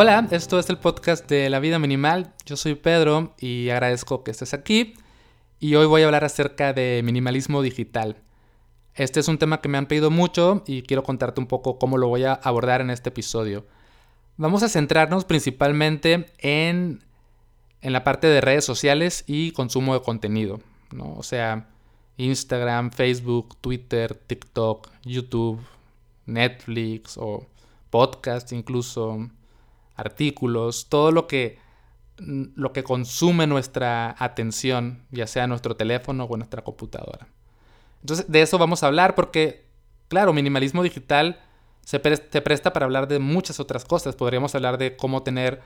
Hola, esto es el podcast de La Vida Minimal. Yo soy Pedro y agradezco que estés aquí. Y hoy voy a hablar acerca de minimalismo digital. Este es un tema que me han pedido mucho y quiero contarte un poco cómo lo voy a abordar en este episodio. Vamos a centrarnos principalmente en, en la parte de redes sociales y consumo de contenido. ¿no? O sea, Instagram, Facebook, Twitter, TikTok, YouTube, Netflix o podcast incluso, artículos, todo lo que, lo que consume nuestra atención, ya sea nuestro teléfono o nuestra computadora. Entonces, de eso vamos a hablar porque, claro, minimalismo digital se, presta para hablar de muchas otras cosas. Podríamos hablar de cómo tener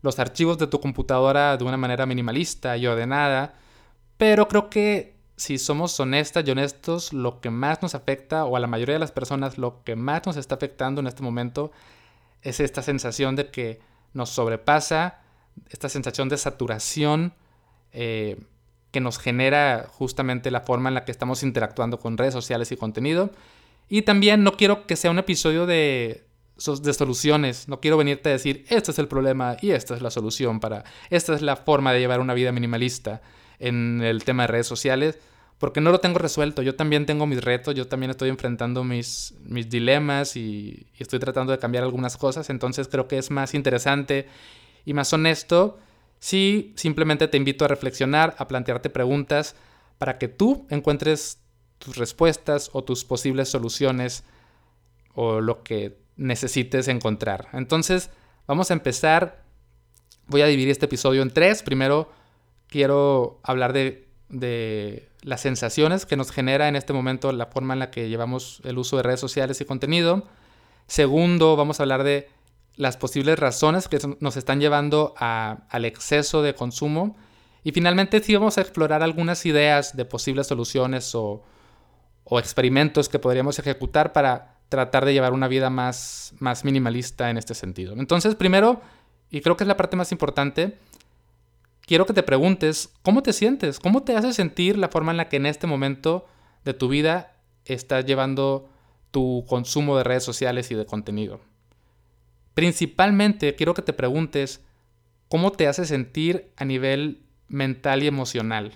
los archivos de tu computadora de una manera minimalista y ordenada, pero creo que si somos honestas y honestos, lo que más nos afecta, o a la mayoría de las personas, lo que más nos está afectando en este momento es esta sensación de que nos sobrepasa, esta sensación de saturación eh, que nos genera justamente la forma en la que estamos interactuando con redes sociales y contenido. Y también no quiero que sea un episodio de, de soluciones, no quiero venirte a decir, este es el problema y esta es la solución para, esta es la forma de llevar una vida minimalista en el tema de redes sociales, porque no lo tengo resuelto. Yo también tengo mis retos, yo también estoy enfrentando mis, mis dilemas y, estoy tratando de cambiar algunas cosas, entonces creo que es más interesante y más honesto si simplemente te invito a reflexionar, a plantearte preguntas para que tú encuentres tus respuestas o tus posibles soluciones o lo que necesites encontrar. Entonces, vamos a empezar. Voy a dividir este episodio en tres. Primero, quiero hablar de, de las sensaciones que nos genera en este momento la forma en la que llevamos el uso de redes sociales y contenido. Segundo, vamos a hablar de las posibles razones que nos están llevando al exceso de consumo. Y finalmente sí vamos a explorar algunas ideas de posibles soluciones o, o experimentos que podríamos ejecutar para tratar de llevar una vida más, más minimalista en este sentido. Entonces, primero, y creo que es la parte más importante, quiero que te preguntes cómo te sientes, cómo te hace sentir la forma en la que en este momento de tu vida estás llevando tu consumo de redes sociales y de contenido. Principalmente quiero que te preguntes cómo te hace sentir a nivel mental y emocional.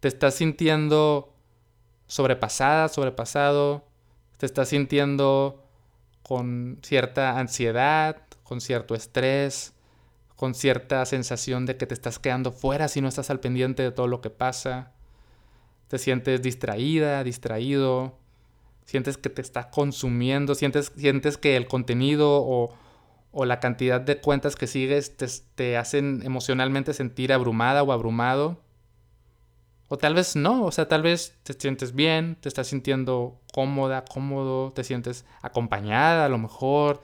¿Te estás sintiendo sobrepasada, sobrepasado? ¿Te estás sintiendo con cierta ansiedad, con cierto estrés? Con cierta sensación de que te estás quedando fuera si no estás al pendiente de todo lo que pasa. Te sientes distraída, distraído, sientes que te está consumiendo, sientes, sientes que el contenido o, la cantidad de cuentas que sigues te, te, hacen emocionalmente sentir abrumada o abrumado. O tal vez no, o sea, tal vez te sientes bien, te estás sintiendo cómoda, cómodo, te sientes acompañada a lo mejor,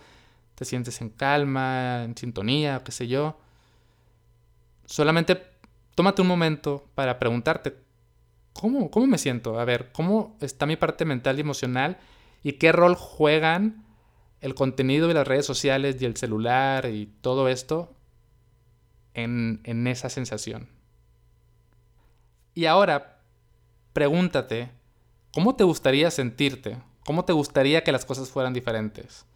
te sientes en calma, en sintonía, qué sé yo. Solamente tómate un momento para preguntarte, ¿cómo, ¿cómo me siento? A ver, ¿cómo está mi parte mental y emocional? ¿Y qué rol juegan el contenido de las redes sociales y el celular y todo esto en, en esa sensación? Y ahora, pregúntate, ¿cómo te gustaría sentirte? ¿Cómo te gustaría que las cosas fueran diferentes?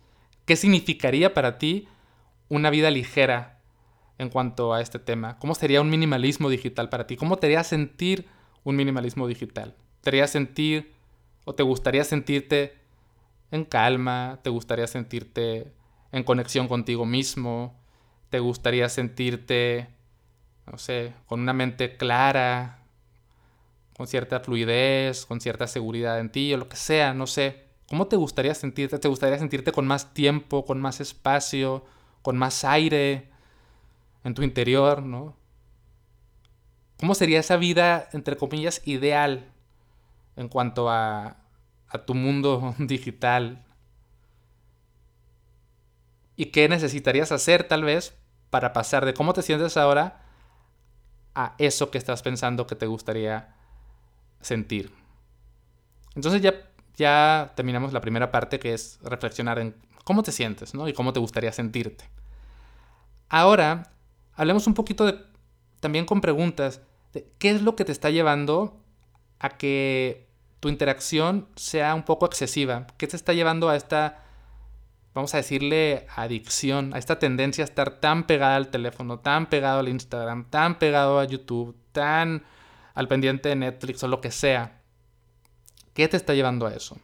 ¿Qué significaría para ti una vida ligera en cuanto a este tema? ¿Cómo sería un minimalismo digital para ti? ¿Cómo te haría sentir un minimalismo digital? ¿Te haría sentir o te gustaría sentirte en calma? ¿Te gustaría sentirte en conexión contigo mismo? ¿Te gustaría sentirte, no sé, con una mente clara, con cierta fluidez, con cierta seguridad en ti o lo que sea, no sé? ¿Cómo te gustaría sentirte? ¿Te gustaría sentirte con más tiempo, con más espacio, con más aire en tu interior, ¿no? ¿Cómo sería esa vida, entre comillas, ideal en cuanto a, a tu mundo digital? ¿Y qué necesitarías hacer tal vez para pasar de cómo te sientes ahora a eso que estás pensando que te gustaría sentir? Entonces ya ya terminamos la primera parte que es reflexionar en cómo te sientes ¿no? y cómo te gustaría sentirte. Ahora, hablemos un poquito de, también con preguntas de qué es lo que te está llevando a que tu interacción sea un poco excesiva, qué te está llevando a esta vamos a decirle, adicción, a esta tendencia a estar tan pegada al teléfono, tan pegado al Instagram, tan pegado a YouTube, tan al pendiente de Netflix o lo que sea. ¿Qué te está llevando a eso?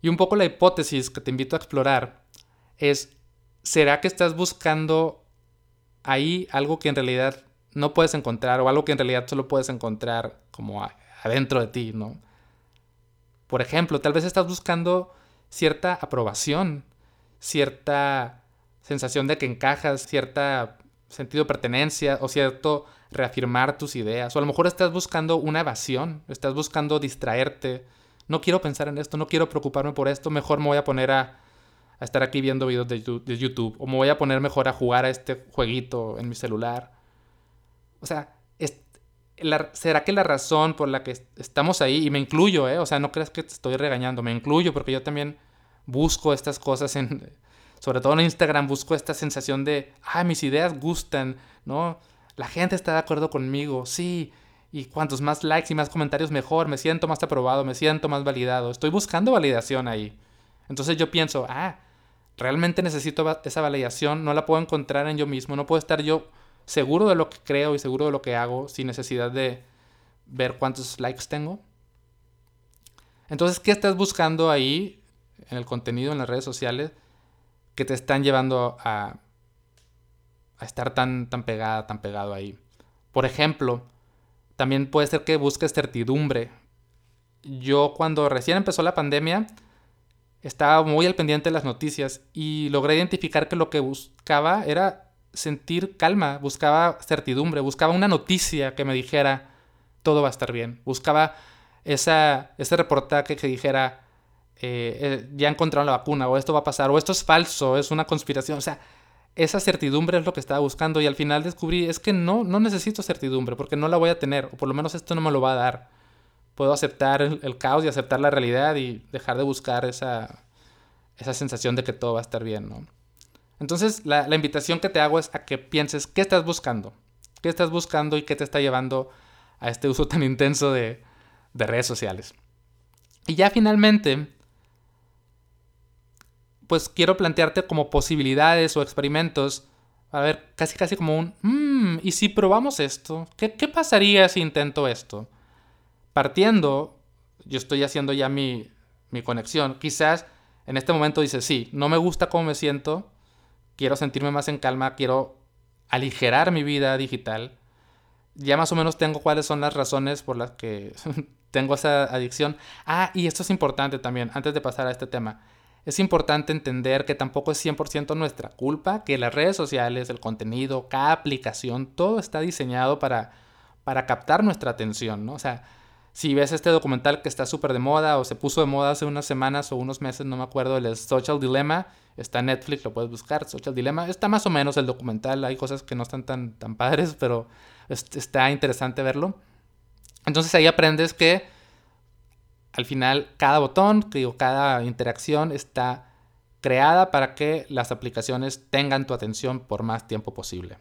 Y un poco la hipótesis que te invito a explorar es, ¿será que estás buscando ahí algo que en realidad no puedes encontrar o algo que en realidad solo puedes encontrar como adentro de ti, ¿no? Por ejemplo, tal vez estás buscando cierta aprobación, cierta sensación de que encajas, cierta sentido de pertenencia o cierto reafirmar tus ideas. O a lo mejor estás buscando una evasión, estás buscando distraerte. No quiero pensar en esto, no quiero preocuparme por esto, mejor me voy a poner a, estar aquí viendo videos de, YouTube. O me voy a poner mejor a jugar a este jueguito en mi celular. O sea, ¿será que la razón por la que estamos ahí, y me incluyo, ¿eh? o sea, no creas que te estoy regañando, me incluyo porque yo también busco estas cosas en, sobre todo en Instagram, busco esta sensación de, ah, mis ideas gustan, ¿no? La gente está de acuerdo conmigo, sí, y cuantos más likes y más comentarios mejor, me siento más aprobado, me siento más validado, estoy buscando validación ahí. Entonces yo pienso, ah, realmente necesito esa validación, no la puedo encontrar en yo mismo, no puedo estar yo seguro de lo que creo y seguro de lo que hago sin necesidad de ver cuántos likes tengo. Entonces, ¿qué estás buscando ahí en el contenido en las redes sociales que te están llevando a, a estar tan, tan pegada, tan pegado ahí? Por ejemplo, también puede ser que busques certidumbre. Yo cuando recién empezó la pandemia estaba muy al pendiente de las noticias y logré identificar que lo que buscaba era sentir calma, buscaba certidumbre, buscaba una noticia que me dijera todo va a estar bien. Buscaba esa, ese reportaje que dijera eh, eh, ya encontraron la vacuna o esto va a pasar o esto es falso, es una conspiración. O sea, esa certidumbre es lo que estaba buscando y al final descubrí es que no, no necesito certidumbre porque no la voy a tener o por lo menos esto no me lo va a dar. Puedo aceptar el, caos y aceptar la realidad y dejar de buscar esa, esa sensación de que todo va a estar bien, ¿no? Entonces, la, invitación que te hago es a que pienses qué estás buscando. ¿Qué estás buscando y qué te está llevando a este uso tan intenso de, de redes sociales? Y ya finalmente, pues quiero plantearte como posibilidades o experimentos. A ver, casi casi como un, mmm, ¿y si probamos esto? ¿Qué, ¿Qué, pasaría si intento esto? Partiendo, yo estoy haciendo ya mi, mi conexión. Quizás en este momento dices, sí, no me gusta cómo me siento, quiero sentirme más en calma, quiero aligerar mi vida digital. Ya más o menos tengo cuáles son las razones por las que tengo esa adicción. Ah, y esto es importante también, antes de pasar a este tema. Es importante entender que tampoco es 100% nuestra culpa, que las redes sociales, el contenido, cada aplicación, todo está diseñado para, para captar nuestra atención, ¿no? O sea, si ves este documental que está súper de moda o se puso de moda hace unas semanas o unos meses, no me acuerdo, el Social Dilemma, está en Netflix, lo puedes buscar, Social Dilemma, está más o menos el documental, hay cosas que no están tan, tan padres, pero está interesante verlo. Entonces ahí aprendes que al final cada botón, digo, cada interacción está creada para que las aplicaciones tengan tu atención por más tiempo posible.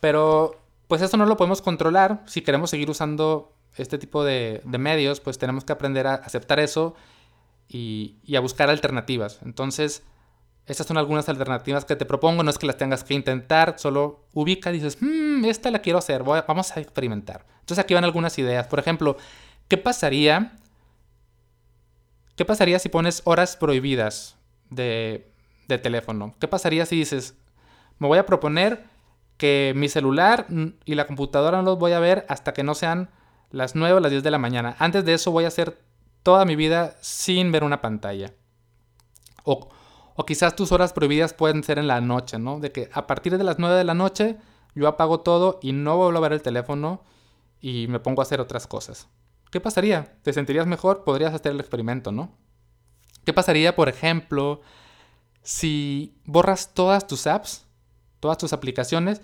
Pero pues eso no lo podemos controlar si queremos seguir usando este tipo de, medios, pues tenemos que aprender a aceptar eso y, a buscar alternativas. Entonces, estas son algunas alternativas que te propongo, no es que las tengas que intentar, solo ubica y dices, mmm, esta la quiero hacer, vamos a experimentar. Entonces aquí van algunas ideas. Por ejemplo, ¿qué pasaría? ¿Qué pasaría si pones horas prohibidas de, teléfono? ¿Qué pasaría si dices, me voy a proponer que mi celular y la computadora no los voy a ver hasta que no sean las 9 o las 10 de la mañana. Antes de eso voy a hacer toda mi vida sin ver una pantalla. O, o quizás tus horas prohibidas pueden ser en la noche, ¿no? De que a partir de las 9 de la noche yo apago todo y no vuelvo a ver el teléfono y me pongo a hacer otras cosas. ¿Qué pasaría? ¿Te sentirías mejor? Podrías hacer el experimento, ¿no? ¿Qué pasaría, por ejemplo, si borras todas tus apps, todas tus aplicaciones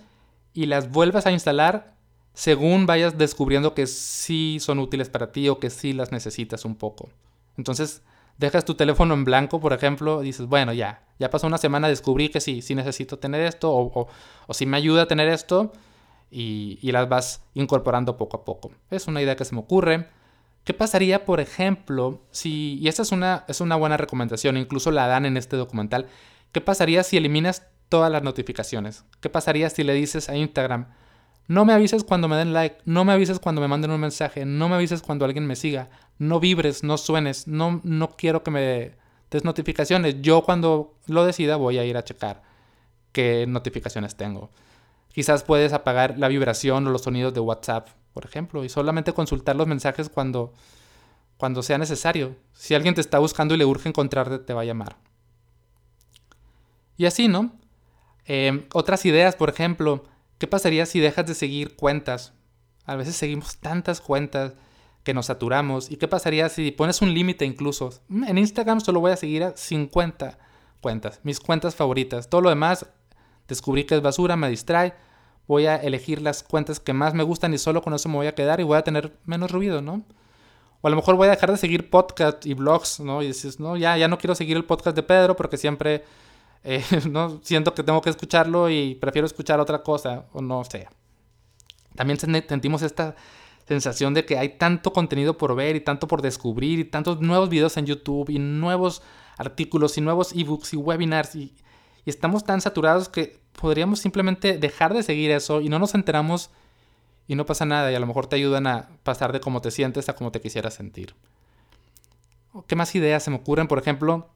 y las vuelves a instalar según vayas descubriendo que sí son útiles para ti o que sí las necesitas un poco. Entonces, dejas tu teléfono en blanco, por ejemplo, y dices, bueno, ya, ya pasó una semana, descubrí que sí, sí necesito tener esto, o, o, sí me ayuda a tener esto, y, y, las vas incorporando poco a poco. Es una idea que se me ocurre. ¿Qué pasaría, por ejemplo, si, y esta es una, es una buena recomendación, incluso la dan en este documental, ¿qué pasaría si eliminas todas las notificaciones? ¿Qué pasaría si le dices a Instagram, no me avises cuando me den like, no me avises cuando me manden un mensaje, no me avises cuando alguien me siga, no vibres, no suenes, no, no quiero que me des notificaciones. Yo cuando lo decida voy a ir a checar qué notificaciones tengo. Quizás puedes apagar la vibración o los sonidos de WhatsApp, por ejemplo, y solamente consultar los mensajes cuando, cuando sea necesario. Si alguien te está buscando y le urge encontrarte, te va a llamar. Y así, ¿no? Eh, otras ideas, por ejemplo, ¿qué pasaría si dejas de seguir cuentas? A veces seguimos tantas cuentas que nos saturamos. ¿Y qué pasaría si pones un límite incluso? En Instagram solo voy a seguir a 50 cuentas, mis cuentas favoritas. Todo lo demás descubrí que es basura, me distrae. Voy a elegir las cuentas que más me gustan y solo con eso me voy a quedar y voy a tener menos ruido, ¿no? O a lo mejor voy a dejar de seguir podcast y blogs, ¿no? Y dices, no, ya, ya no quiero seguir el podcast de Pedro porque siempre eh, no siento que tengo que escucharlo y prefiero escuchar otra cosa, o no sé. También sentimos esta sensación de que hay tanto contenido por ver y tanto por descubrir y tantos nuevos videos en YouTube y nuevos artículos y nuevos ebooks y webinars y, y estamos tan saturados que podríamos simplemente dejar de seguir eso y no nos enteramos y no pasa nada y a lo mejor te ayudan a pasar de cómo te sientes a cómo te quisieras sentir. ¿Qué más ideas se me ocurren? Por ejemplo,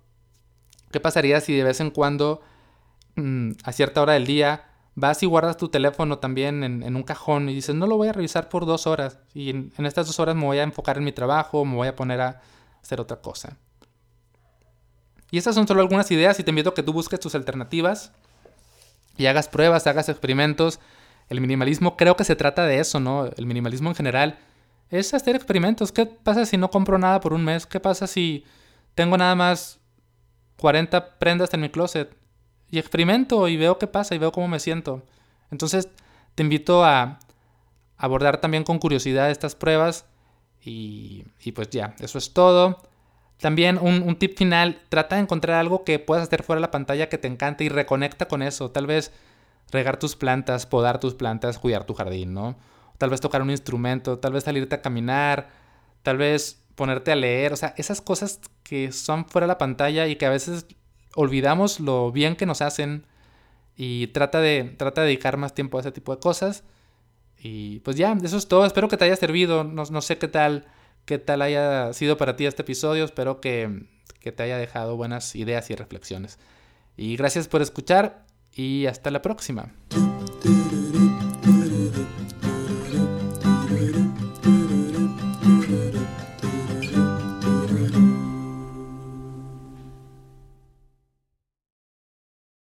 ¿qué pasaría si de vez en cuando, mm, a cierta hora del día, vas y guardas tu teléfono también en, un cajón y dices, no lo voy a revisar por dos horas y en, estas dos horas me voy a enfocar en mi trabajo, me voy a poner a hacer otra cosa. Y estas son solo algunas ideas y te invito a que tú busques tus alternativas y hagas pruebas, hagas experimentos. El minimalismo creo que se trata de eso, ¿no? El minimalismo en general es hacer experimentos. ¿Qué pasa si no compro nada por un mes? ¿Qué pasa si tengo nada más 40 prendas en mi closet? y experimento y veo qué pasa y veo cómo me siento. Entonces te invito a abordar también con curiosidad estas pruebas y, pues ya, eso es todo. También un, un, tip final, trata de encontrar algo que puedas hacer fuera de la pantalla que te encante y reconecta con eso. Tal vez regar tus plantas, podar tus plantas, cuidar tu jardín, ¿no? Tal vez tocar un instrumento, tal vez salirte a caminar, tal vez ponerte a leer, o sea, esas cosas que son fuera de la pantalla y que a veces olvidamos lo bien que nos hacen y trata de, trata de dedicar más tiempo a ese tipo de cosas. Y pues ya, eso es todo. Espero que te haya servido. No, no sé qué tal, qué tal haya sido para ti este episodio. Espero que, que te haya dejado buenas ideas y reflexiones. Y gracias por escuchar y hasta la próxima.